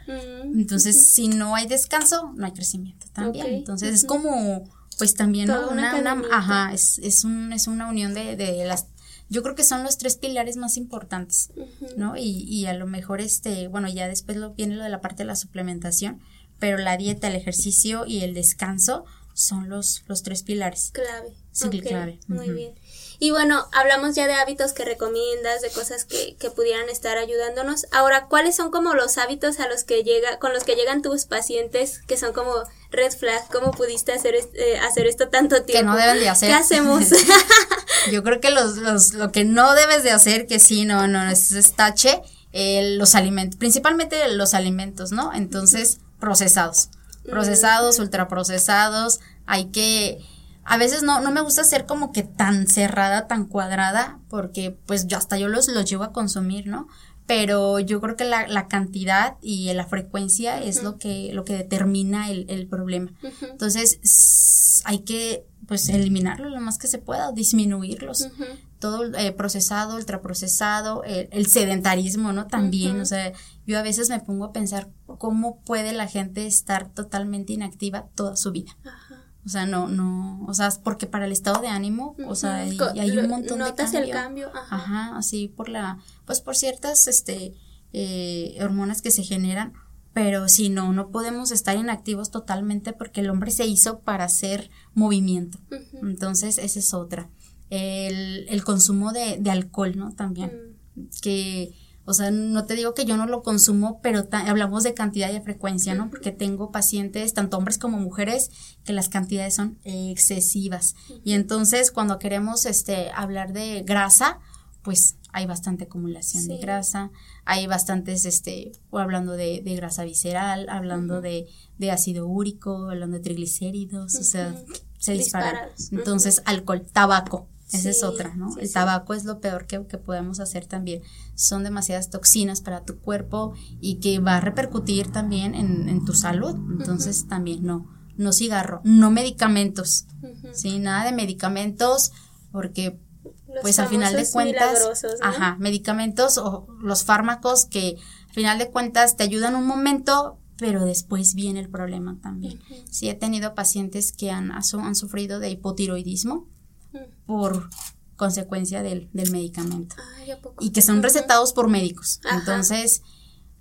Entonces, si no hay descanso, no hay crecimiento también. Entonces, es como, pues también, una Una, una- cadenita. ajá, es, es un, es una unión de, de las, yo creo que son los tres pilares más importantes, ¿no? Y, y a lo mejor, este, bueno, ya después lo, viene lo de la parte de la suplementación, pero la dieta, el ejercicio y el descanso son los, los tres pilares. clave. Sí, clave. Muy bien. Y bueno, hablamos ya de hábitos que recomiendas, de cosas que, que pudieran estar ayudándonos. Ahora, ¿cuáles son como los hábitos a los que llega, con los que llegan tus pacientes que son como red flag? ¿Cómo pudiste hacer, eh, hacer esto tanto tiempo? no deben de hacer. ¿Qué hacemos? Yo creo que los, los, lo que no debes de hacer, que sí, no, no, es, es tache, eh, los alimentos, principalmente los alimentos, ¿no? Entonces, procesados. Procesados, ultraprocesados, hay que, a veces no, no me gusta ser como que tan cerrada, tan cuadrada, porque pues yo hasta yo los, los llevo a consumir, ¿no? Pero yo creo que la, la cantidad y la frecuencia es lo que, lo que determina el, el problema. Entonces, hay que pues eliminarlo lo más que se pueda, disminuirlos. Todo eh, procesado, ultraprocesado, el, el sedentarismo, ¿no? También, o sea, yo a veces me pongo a pensar cómo puede la gente estar totalmente inactiva toda su vida. O sea, no, no, o sea, porque para el estado de ánimo, o sea, y, y hay un montón de notas cambio. el cambio, ajá. Ajá, así por la, pues por ciertas, este, eh, hormonas que se generan, pero si no, no podemos estar inactivos totalmente porque el hombre se hizo para hacer movimiento. Entonces, esa es otra. El, el consumo de, de alcohol, ¿no? También. Que, o sea, no te digo que yo no lo consumo, pero hablamos de cantidad y de frecuencia, ¿no? Porque tengo pacientes, tanto hombres como mujeres, que las cantidades son excesivas. Y entonces, cuando queremos este, hablar de grasa, pues hay bastante acumulación de grasa, hay bastantes, este, o hablando de, de grasa visceral, hablando de, de ácido úrico, hablando de triglicéridos, o sea, se disparan. Disparados. Entonces, alcohol, tabaco, esa es otra, ¿no? sí, El sí. tabaco es lo peor que, que podemos hacer también. Son demasiadas toxinas para tu cuerpo y que va a repercutir también en, en tu salud. Entonces, también no, no cigarro, no medicamentos, ¿sí? Nada de medicamentos porque Los pues al final de cuentas, ¿no? ajá, medicamentos o los fármacos que al final de cuentas te ayudan un momento, pero después viene el problema también. Sí he tenido pacientes que han, han sufrido de hipotiroidismo por consecuencia del, del medicamento Ay, ¿a poco? y que son recetados por médicos. Ajá. Entonces,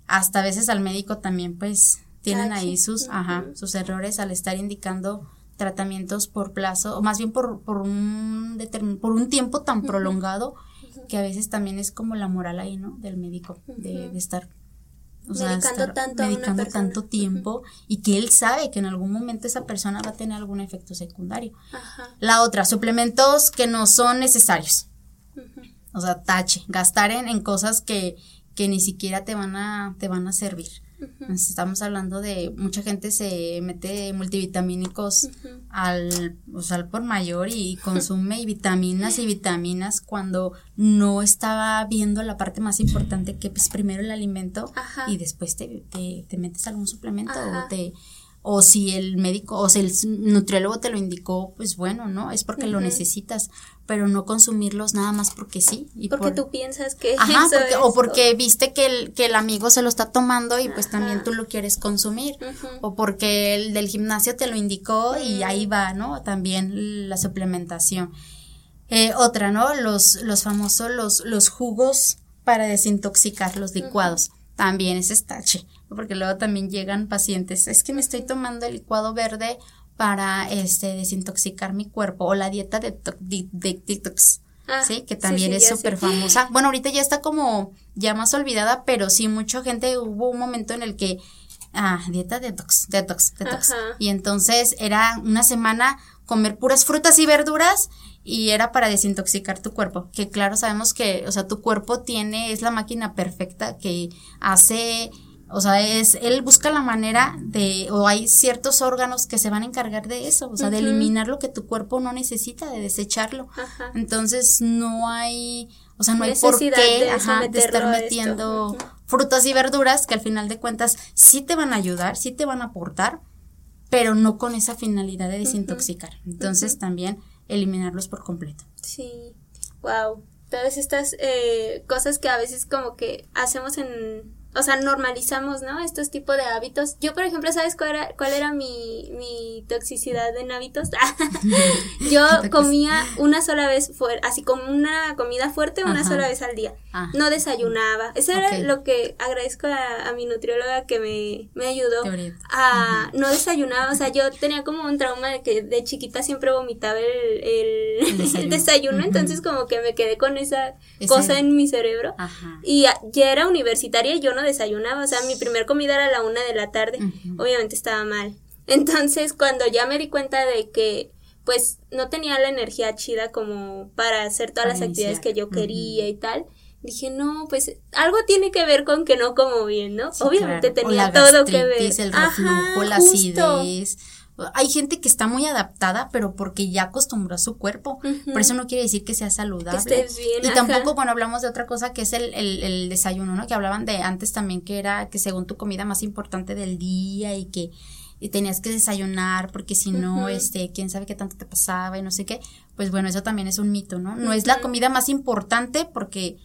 hasta a veces al médico también pues tienen ahí sus, ajá, sus errores al estar indicando tratamientos por plazo, o más bien por, por, un, por un tiempo tan prolongado que a veces también es como la moral ahí, ¿no? Del médico, de, estar o medicando tanto medicando tanto tiempo y que él sabe que en algún momento esa persona va a tener algún efecto secundario. La otra, suplementos que no son necesarios. O sea, tache, gastar en, en cosas que, que ni siquiera te van a, te van a servir. Estamos hablando de mucha gente se mete multivitamínicos al, o sea, al por mayor y consume vitaminas y vitaminas cuando no estaba viendo la parte más importante que es pues, primero el alimento y después te, te, metes algún suplemento o te o si el médico o si el nutriólogo te lo indicó, pues bueno, ¿no? Es porque lo necesitas, pero no consumirlos nada más porque sí. Y porque tú piensas que Ajá, o porque viste que el, que el amigo se lo está tomando y pues también tú lo quieres consumir, o porque el del gimnasio te lo indicó y ahí va, ¿no? También la suplementación. Eh, otra, ¿no? Los, los famosos, los, los jugos para desintoxicar, los licuados. También es estache porque luego también llegan pacientes, es que me estoy tomando el licuado verde para este desintoxicar mi cuerpo o la dieta de, detox. Ah, sí, que también es súper famosa. Bueno, ahorita ya está como ya más olvidada, pero sí, mucha gente hubo un momento en el que, ah, dieta detox, detox, detox. Y entonces era una semana comer puras frutas y verduras y era para desintoxicar tu cuerpo, que claro sabemos que, o sea, tu cuerpo tiene, es la máquina perfecta que hace o sea, es, él busca la manera de, o hay ciertos órganos que se van a encargar de eso, o sea, de eliminar lo que tu cuerpo no necesita, de desecharlo. Entonces, no hay, o sea, no hay por qué de, estar metiendo frutas y verduras que al final de cuentas sí te van a ayudar, sí te van a aportar, pero no con esa finalidad de desintoxicar. Entonces, también eliminarlos por completo. Sí, wow. Todas estas eh, cosas que a veces como que hacemos en o sea, normalizamos, ¿no? Estos tipos de hábitos. Yo, por ejemplo, ¿sabes cuál era, cuál era mi, mi toxicidad en hábitos? yo comía una sola vez, así como una comida fuerte, una sola vez al día. Ah. No desayunaba. Eso era lo que agradezco a, mi nutrióloga que me, me ayudó a no desayunaba. O sea, yo tenía como un trauma de que de chiquita siempre vomitaba el, el, desayuno, entonces como que me quedé con esa cosa en mi cerebro. Y ya era universitaria yo no desayunaba, o sea, mi primer comida era a la una de la tarde, obviamente estaba mal. Entonces, cuando ya me di cuenta de que pues no tenía la energía chida como para hacer todas las actividades que yo quería y tal, dije, no, pues algo tiene que ver con que no como bien, ¿no? Obviamente tenía todo que ver. El reflujo, la acidez hay gente que está muy adaptada, pero porque ya acostumbró a su cuerpo. Por eso no quiere decir que sea saludable. Que estés bien, y tampoco, bueno, hablamos de otra cosa que es el, el, el, desayuno, ¿no? Que hablaban de antes también que era que según tu comida más importante del día y que y tenías que desayunar porque si no, este, quién sabe qué tanto te pasaba y no sé qué. Pues bueno, eso también es un mito, ¿no? No es la comida más importante porque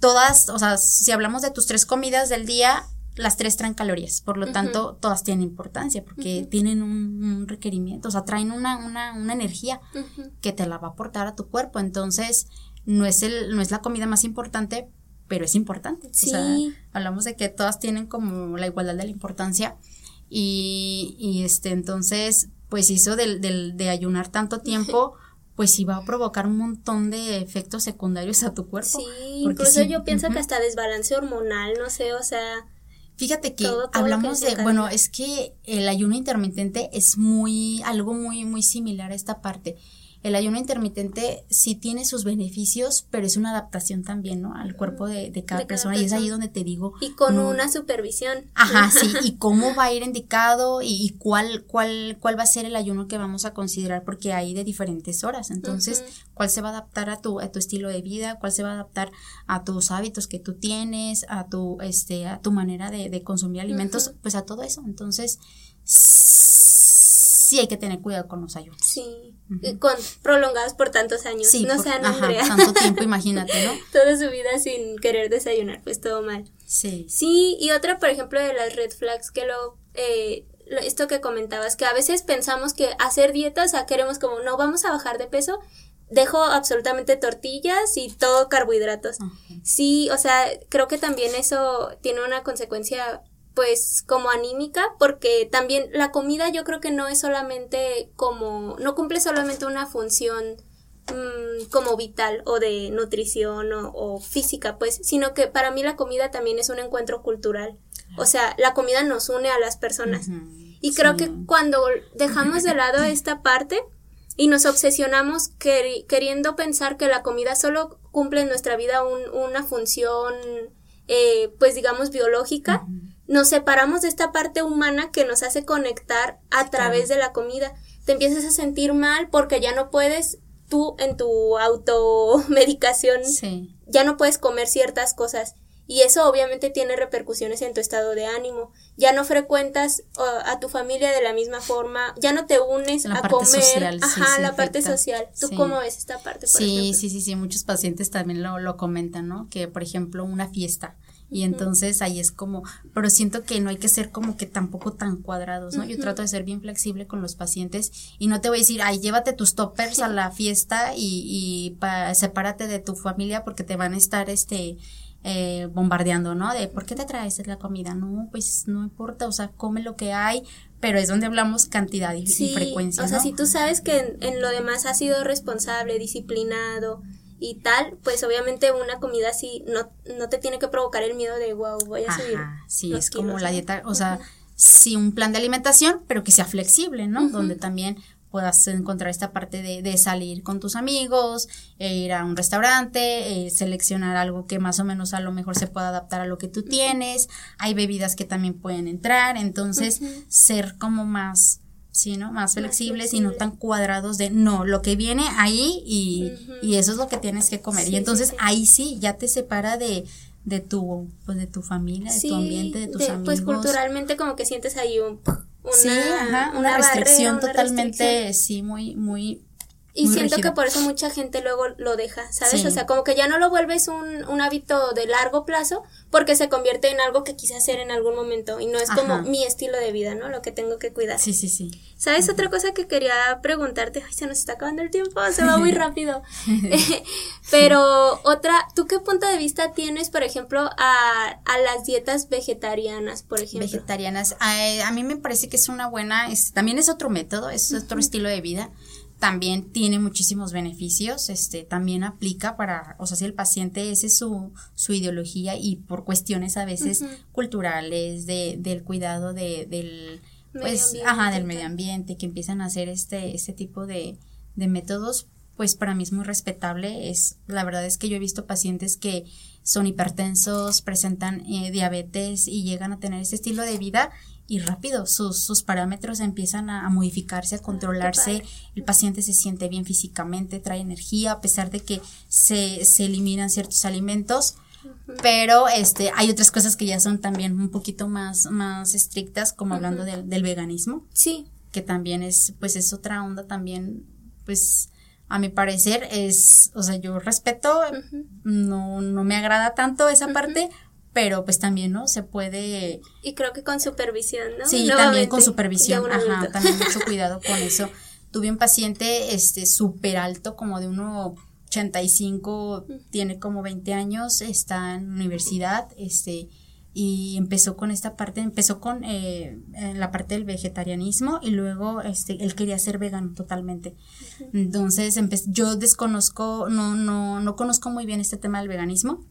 todas, o sea, si hablamos de tus tres comidas del día, las tres traen calorías, por lo tanto, todas tienen importancia porque tienen un, requerimiento, o sea, traen una, una, una energía que te la va a aportar a tu cuerpo. Entonces, no es, el, no es la comida más importante, pero es importante. Sí. O sea, hablamos de que todas tienen como la igualdad de la importancia. Y, y este, entonces, pues hizo del, del, de ayunar tanto tiempo. pues sí va a provocar un montón de efectos secundarios a tu cuerpo. Sí, incluso yo pienso que hasta desbalance hormonal, no sé, o sea, Fíjate que hablamos de, bueno, es que el ayuno intermitente es muy, algo muy, muy similar a esta parte el ayuno intermitente sí tiene sus beneficios, pero es una adaptación también, ¿no? Al cuerpo de, cada, persona. Y es ahí donde te digo. Y con una supervisión. Ajá, sí. Y cómo va a ir indicado y, cuál, cuál, cuál va a ser el ayuno que vamos a considerar, porque hay de diferentes horas. Entonces, cuál se va a adaptar a tu, a tu estilo de vida, cuál se va a adaptar a tus hábitos que tú tienes, a tu, este, a tu manera de, de consumir alimentos, pues a todo eso. Entonces, sí hay que tener cuidado con los ayunos. Sí, con prolongados por tantos años. Sí, no sean ajá, tanto tiempo, imagínate, ¿no? Toda su vida sin querer desayunar, pues todo mal. Sí. Sí, y otra, por ejemplo, de las red flags que lo, eh, esto que comentabas, que a veces pensamos que hacer dieta, o sea, queremos como, no, vamos a bajar de peso, dejo absolutamente tortillas y todo carbohidratos. Sí, o sea, creo que también eso tiene una consecuencia pues como anímica porque también la comida yo creo que no es solamente como no cumple solamente una función mm, como vital o de nutrición o, física pues sino que para mí la comida también es un encuentro cultural. O sea la comida nos une a las personas. Y creo que cuando dejamos de lado esta parte y nos obsesionamos queriendo pensar que la comida solo cumple en nuestra vida una función, eh, pues digamos, biológica, nos separamos de esta parte humana que nos hace conectar a través de la comida. Te empiezas a sentir mal porque ya no puedes tú en tu automedicación, ya no puedes comer ciertas cosas. Y eso obviamente tiene repercusiones en tu estado de ánimo. Ya no frecuentas a tu familia de la misma forma, ya no te unes a comer. Ajá, la parte social. ¿Tú cómo ves esta parte? sí, sí, sí, sí. Muchos pacientes también lo, lo comentan, ¿no? Que, por ejemplo, una fiesta. Y entonces ahí es como, pero siento que no hay que ser como que tampoco tan cuadrados, ¿no? Yo trato de ser bien flexible con los pacientes y no te voy a decir, ay, llévate tus toppers a la fiesta y, y pa, sepárate de tu familia porque te van a estar, este, eh, bombardeando, ¿no? De ¿por qué te traes la comida? No, pues no importa, o sea, come lo que hay, pero es donde hablamos cantidad y, frecuencia. O sea, si tú sabes que en, lo demás has sido responsable, disciplinado y tal, pues obviamente una comida así no, no te tiene que provocar el miedo de wow, voy a subir. Sí, es como la dieta, o sea, sí un plan de alimentación, pero que sea flexible, ¿no? Donde también puedas encontrar esta parte de, de salir con tus amigos, e ir a un restaurante, eh, seleccionar algo que más o menos a lo mejor se pueda adaptar a lo que tú tienes. Hay bebidas que también pueden entrar, entonces ser como más, sí, ¿no? Más flexibles y no tan cuadrados de no, lo que viene ahí y, y eso es lo que tienes que comer. y entonces ahí sí ya te separa de de tu pues de tu familia, de tu ambiente, de tus pues, amigos. Pues culturalmente como que sientes ahí un una, sí, una, restricción totalmente, sí, muy, muy y siento que por eso mucha gente luego lo deja, ¿sabes? O sea, como que ya no lo vuelves un, un, hábito de largo plazo porque se convierte en algo que quise hacer en algún momento y no es como mi estilo de vida, ¿no? Lo que tengo que cuidar. Sí, sí, sí. ¿Sabes? Otra cosa que quería preguntarte, ay, se nos está acabando el tiempo, se va muy rápido. Pero otra, ¿tú qué punto de vista tienes, por ejemplo, a, a las dietas vegetarianas, por ejemplo? Vegetarianas, a, a mí me parece que es una buena, es, también es otro método, es otro estilo de vida también tiene muchísimos beneficios, este, también aplica para, o sea, si el paciente ese es su, su ideología y por cuestiones a veces culturales, de, del cuidado de, del, pues, ajá, del medio ambiente, que empiezan a hacer este, este tipo de, de métodos, pues para mí es muy respetable, es, la verdad es que yo he visto pacientes que son hipertensos, presentan eh, diabetes y llegan a tener este estilo de vida y rápido sus, sus parámetros empiezan a, modificarse, a controlarse, el paciente se siente bien físicamente, trae energía, a pesar de que se, se eliminan ciertos alimentos, pero este, hay otras cosas que ya son también un poquito más, más estrictas, como hablando del, del veganismo. Sí. Que también es, pues es otra onda también, pues, a mi parecer es, o sea, yo respeto, no, no me agrada tanto esa parte, pero pues también, ¿no? Se puede... Y creo que con supervisión, ¿no? Sí, también con supervisión, ajá, también mucho cuidado con eso. Tuve un paciente, este, súper alto, como de 1,85, tiene como 20 años, está en universidad, este, y empezó con esta parte, empezó con eh, la parte del vegetarianismo y luego este, él quería ser vegano totalmente. Entonces, yo desconozco, no, no, no conozco muy bien este tema del veganismo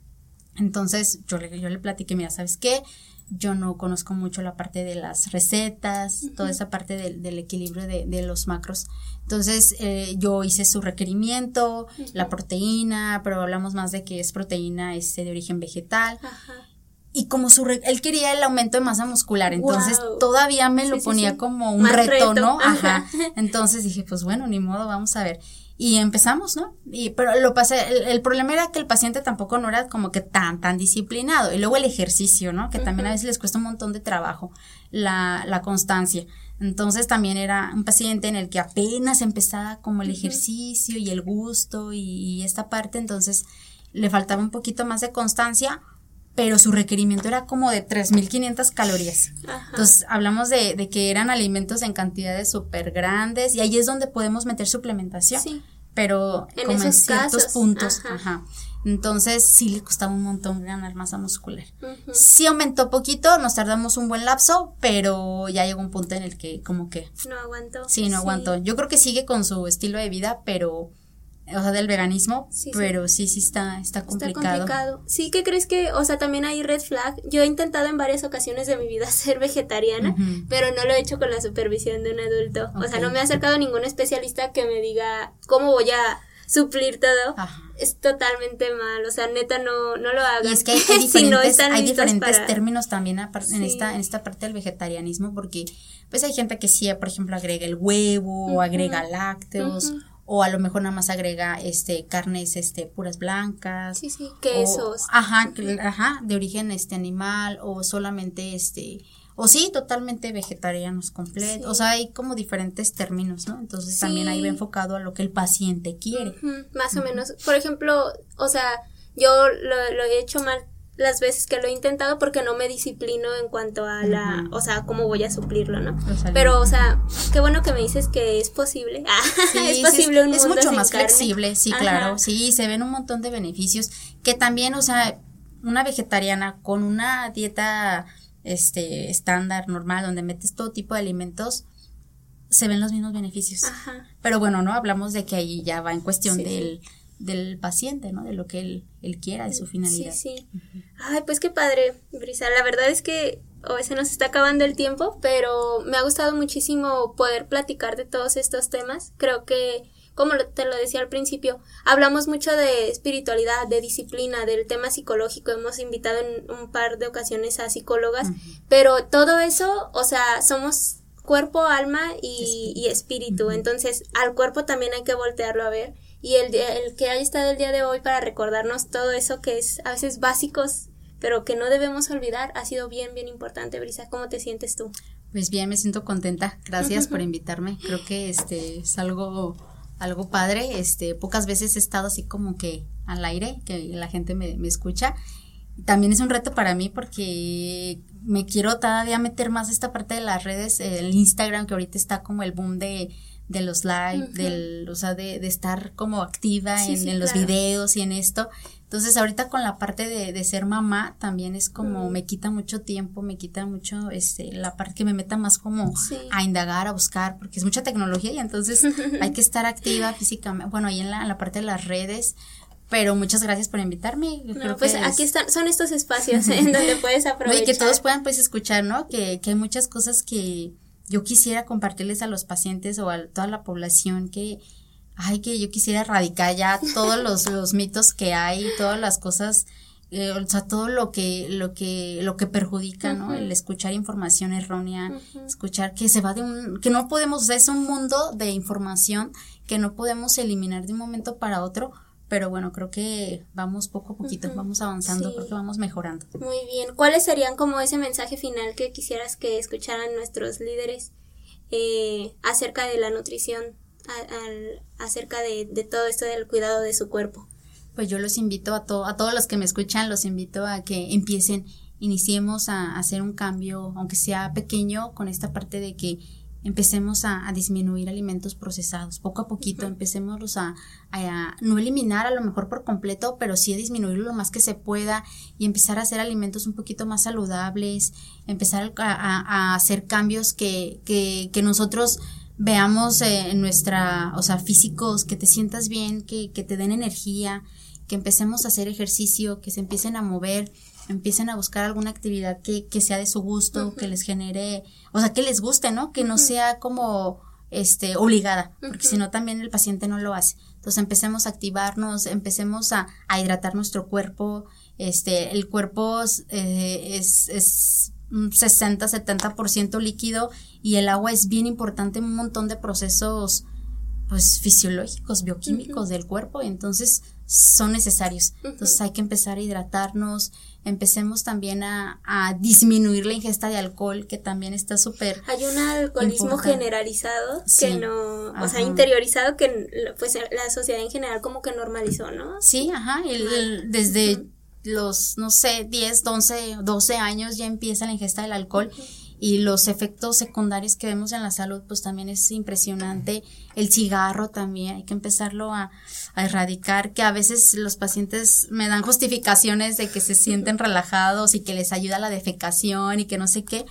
entonces yo le, yo le platiqué, mira, ¿sabes qué? Yo no conozco mucho la parte de las recetas, toda esa parte del, equilibrio de, los macros. Entonces eh, yo hice su requerimiento, la proteína, pero hablamos más de que es proteína este, de origen vegetal. Y como su él quería el aumento de masa muscular, entonces todavía me lo ponía como un reto, ¿no? Ajá. Entonces dije, pues bueno, ni modo, vamos a ver y empezamos, ¿no? Y, pero lo pasé, el, problema era que el paciente tampoco no era como que tan, tan disciplinado. Y luego el ejercicio, ¿no? Que también a veces les cuesta un montón de trabajo, la, la constancia. Entonces también era un paciente en el que apenas empezaba como el ejercicio y el gusto y, esta parte, entonces le faltaba un poquito más de constancia, pero su requerimiento era como de 3.500 calorías. Entonces, hablamos de, de, que eran alimentos en cantidades súper grandes y ahí es donde podemos meter suplementación. Sí. pero En como en ciertos casos, puntos, ajá. ajá. Entonces sí le costaba un montón ganar masa muscular. Sí aumentó poquito, nos tardamos un buen lapso, pero ya llegó un punto en el que como que No aguantó. sí, no aguantó. Yo creo que sigue con su estilo de vida, pero, o sea, del veganismo, Sí, pero sí, sí está, está Está complicado. complicado. Sí, ¿qué crees que, o sea, también hay red flag? Yo he intentado en varias ocasiones de mi vida ser vegetariana, pero no lo he hecho con la supervisión de un adulto. O sea, no me ha acercado a ningún especialista que me diga cómo voy a suplir todo. Ajá. Es totalmente mal, o sea, neta no, no lo hagan. Y es que hay, hay si no diferentes, están hay diferentes para- términos también en, Sí. esta, en esta parte del vegetarianismo, porque pues hay gente que sí, por ejemplo, agrega el huevo, o Ujú. agrega lácteos. O a lo mejor nada más agrega este carnes este puras blancas. Sí, sí, o- quesos. ajá, ajá, de origen este animal, o solamente este o sí, totalmente vegetarianos completos. Sí. O sea, hay como diferentes términos, ¿no? Entonces también ahí va enfocado a lo que el paciente quiere. Más o menos. Por ejemplo, o sea, yo lo, lo he hecho mal las veces que lo he intentado porque no me disciplino en cuanto a la, o sea, cómo voy a suplirlo, ¿no? Pero, o sea, qué bueno que me dices que es posible. Ah, Sí, es posible un es mundo mucho sin más carne. flexible, sí, Ajá. claro, sí, se ven un montón de beneficios que también, o sea, una vegetariana con una dieta este estándar normal donde metes todo tipo de alimentos se ven los mismos beneficios. Ajá. Pero bueno, no hablamos de que ahí ya va en cuestión Sí, del del paciente, ¿no? De lo que él, él quiera, de su finalidad. Sí, sí. Ay, pues qué padre, Brisa. La verdad es que hoy se nos está acabando el tiempo, pero me ha gustado muchísimo poder platicar de todos estos temas. Creo que, como te lo decía al principio, hablamos mucho de espiritualidad, de disciplina, del tema psicológico. Hemos invitado en un par de ocasiones a psicólogas, pero todo eso, o sea, somos cuerpo, alma y, y espíritu. Entonces, al cuerpo también hay que voltearlo a ver. Y el, el que haya estado el día de hoy para recordarnos todo eso que es a veces básicos, pero que no debemos olvidar, ha sido bien, bien importante, Brisa. ¿Cómo te sientes tú? Pues bien, me siento contenta. Gracias por invitarme. Creo que este es algo algo padre. Este, pocas veces he estado así como que al aire, que la gente me, me escucha. También es un reto para mí porque me quiero todavía meter más esta parte de las redes, el Instagram que ahorita está como el boom de de los live, Ujú. del, o sea, de, de estar como activa Sí, en, sí, en los claro. videos y en esto. Entonces ahorita con la parte de, de ser mamá también es como me quita mucho tiempo, me quita mucho este la parte que me meta más como Sí. a indagar, a buscar, porque es mucha tecnología y entonces hay que estar activa físicamente, bueno, ahí en la, en la parte de las redes, pero muchas gracias por invitarme. Yo creo No, pues que aquí es- están, son estos espacios en donde puedes no, aprovechar. y que todos puedan pues escuchar, ¿no? Que, que hay muchas cosas que yo quisiera compartirles a los pacientes o a toda la población que, ay, que yo quisiera erradicar ya todos los, los mitos que hay, todas las cosas, eh, o sea, todo lo que, lo que, lo que perjudica, ¿no? El escuchar información errónea, escuchar que se va de un, que no podemos, o sea, es un mundo de información que no podemos eliminar de un momento para otro, pero bueno, creo que vamos poco a poquito, vamos avanzando, Sí. creo que vamos mejorando. Muy bien. ¿Cuáles serían como ese mensaje final que quisieras que escucharan nuestros líderes eh, acerca de la nutrición, a- acerca de, de todo esto del cuidado de su cuerpo? Pues yo los invito a, to- a todos los que me escuchan, los invito a que empiecen, iniciemos a, a hacer un cambio, aunque sea pequeño, con esta parte de que empecemos a, a disminuir alimentos procesados, poco a poquito, empecemos a, a no eliminar a lo mejor por completo, pero sí a disminuirlo lo más que se pueda y empezar a hacer alimentos un poquito más saludables, empezar a, a- a hacer cambios que, que, que nosotros veamos eh, en nuestra, o sea, físicos, que te sientas bien, que, que te den energía, que empecemos a hacer ejercicio, que se empiecen a mover, empiecen a buscar alguna actividad que, que sea de su gusto, que les genere, o sea, que les guste, ¿no? Que no sea como este obligada, porque si no también el paciente no lo hace. Entonces empecemos a activarnos, empecemos a, a hidratar nuestro cuerpo, este, el cuerpo eh, es, es un 60-70% líquido y el agua es bien importante en un montón de procesos pues fisiológicos, bioquímicos del cuerpo, entonces son necesarios. Entonces hay que empezar a hidratarnos, empecemos también a, a disminuir la ingesta de alcohol, que también está súper Hay un alcoholismo Importante. generalizado Sí. que no, o sea, Ajá. interiorizado que pues la sociedad en general como que normalizó, ¿no? Sí, ajá, el- el- desde los, no sé, 10, 11, 12 años ya empieza la ingesta del alcohol y los efectos secundarios que vemos en la salud, pues también es impresionante. El cigarro también, hay que empezarlo a, a erradicar, que a veces los pacientes me dan justificaciones de que se sienten relajados y que les ayuda la defecación y que no sé qué,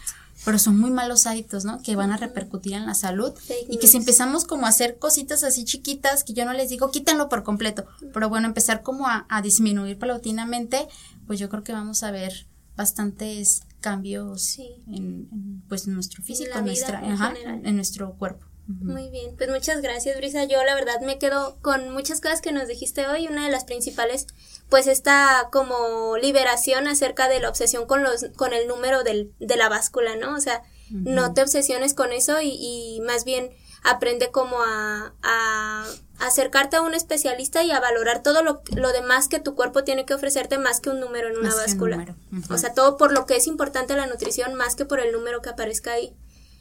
pero son muy malos hábitos, ¿no? Que van a repercutir en la salud y que si empezamos como a hacer cositas así chiquitas, que yo no les digo quítenlo por completo, pero bueno, empezar como a, a disminuir paulatinamente, pues yo creo que vamos a ver bastantes cambios en, pues en nuestro físico, en, nuestra, en nuestro cuerpo. Muy bien, pues muchas gracias Brisa. Yo la verdad me quedo con muchas cosas que nos dijiste hoy. Una de las principales, pues esta como liberación acerca de la obsesión con los, con el número del, de la báscula, ¿no? O sea, no te obsesiones con eso y, y más bien aprende como a, a, acercarte a un especialista y a valorar todo lo, lo, demás que tu cuerpo tiene que ofrecerte más que un número en una báscula. O sea, todo por lo que es importante la nutrición más que por el número que aparezca ahí.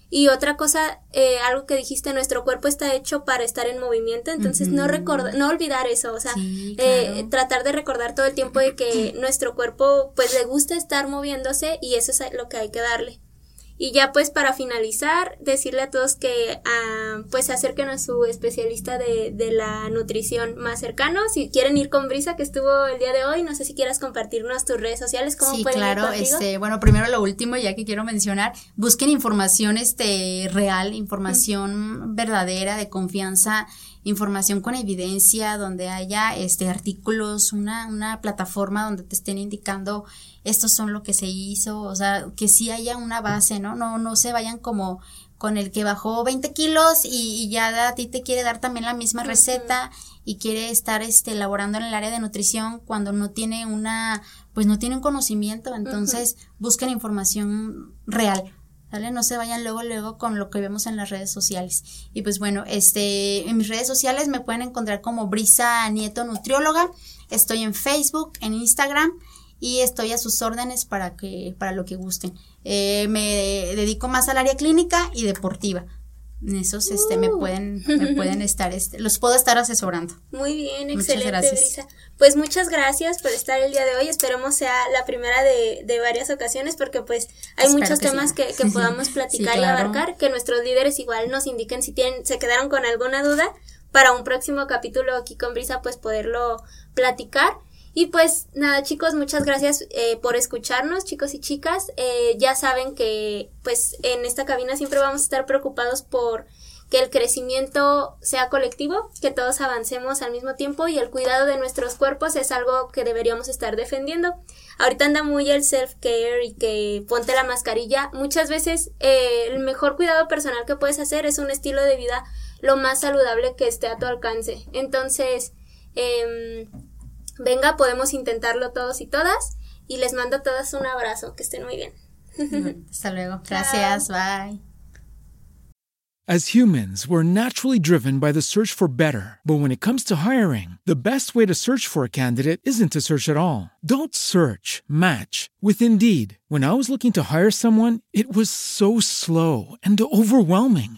Y otra cosa, eh, algo que dijiste, nuestro cuerpo está hecho para estar en movimiento, entonces no recordar, no olvidar eso, o sea, eh, tratar de recordar todo el tiempo de que nuestro cuerpo pues le gusta estar moviéndose y eso es lo que hay que darle. Y ya pues para finalizar, decirle a todos que ah, pues se acerquen a su especialista de, de, la nutrición más cercano. Si quieren ir con Brisa, que estuvo el día de hoy, no sé si quieras compartirnos tus redes sociales, cómo sí, pueden claro, este, bueno, primero lo último, ya que quiero mencionar, busquen información este real, información verdadera, de confianza información con evidencia, donde haya este artículos, una, una plataforma donde te estén indicando estos son lo que se hizo, o sea, que sí haya una base, ¿no? No, no se vayan como con el que bajó 20 kilos y, ya a ti te quiere dar también la misma receta y quiere estar este elaborando en el área de nutrición cuando no tiene una pues no tiene un conocimiento. Entonces busquen información real No se vayan luego, luego con lo que vemos en las redes sociales. Y pues bueno, este, en mis redes sociales me pueden encontrar como Brisa Nieto Nutrióloga. Estoy en Facebook, en Instagram y estoy a sus órdenes para que, para lo que gusten. Eh, me dedico más al área clínica y deportiva. Esos este me uh. pueden me pueden estar este los puedo estar asesorando. Muy bien, excelente, Brisa. Pues muchas gracias por estar el día de hoy. Esperemos sea la primera de, de varias ocasiones porque pues hay muchos temas que, que, podamos platicar y abarcar, que nuestros líderes igual nos indiquen si tienen se quedaron con alguna duda para un próximo capítulo aquí con Brisa pues poderlo platicar. Y pues nada chicos, muchas gracias eh, por escucharnos chicos y chicas. Eh, ya saben que pues en esta cabina siempre vamos a estar preocupados por que el crecimiento sea colectivo, que todos avancemos al mismo tiempo y el cuidado de nuestros cuerpos es algo que deberíamos estar defendiendo. Ahorita anda muy el self-care y que ponte la mascarilla. Muchas veces eh, el mejor cuidado personal que puedes hacer es un estilo de vida lo más saludable que esté a tu alcance. Entonces, eh, Venga, podemos intentarlo todos y todas. Y les mando a todas un abrazo. Que estén muy bien. Hasta luego. Gracias. Bye. As humans, we're naturally driven by the search for better. But when it comes to hiring, the best way to search for a candidate isn't to search at all. Don't search, match with Indeed. When I was looking to hire someone, it was so slow and overwhelming.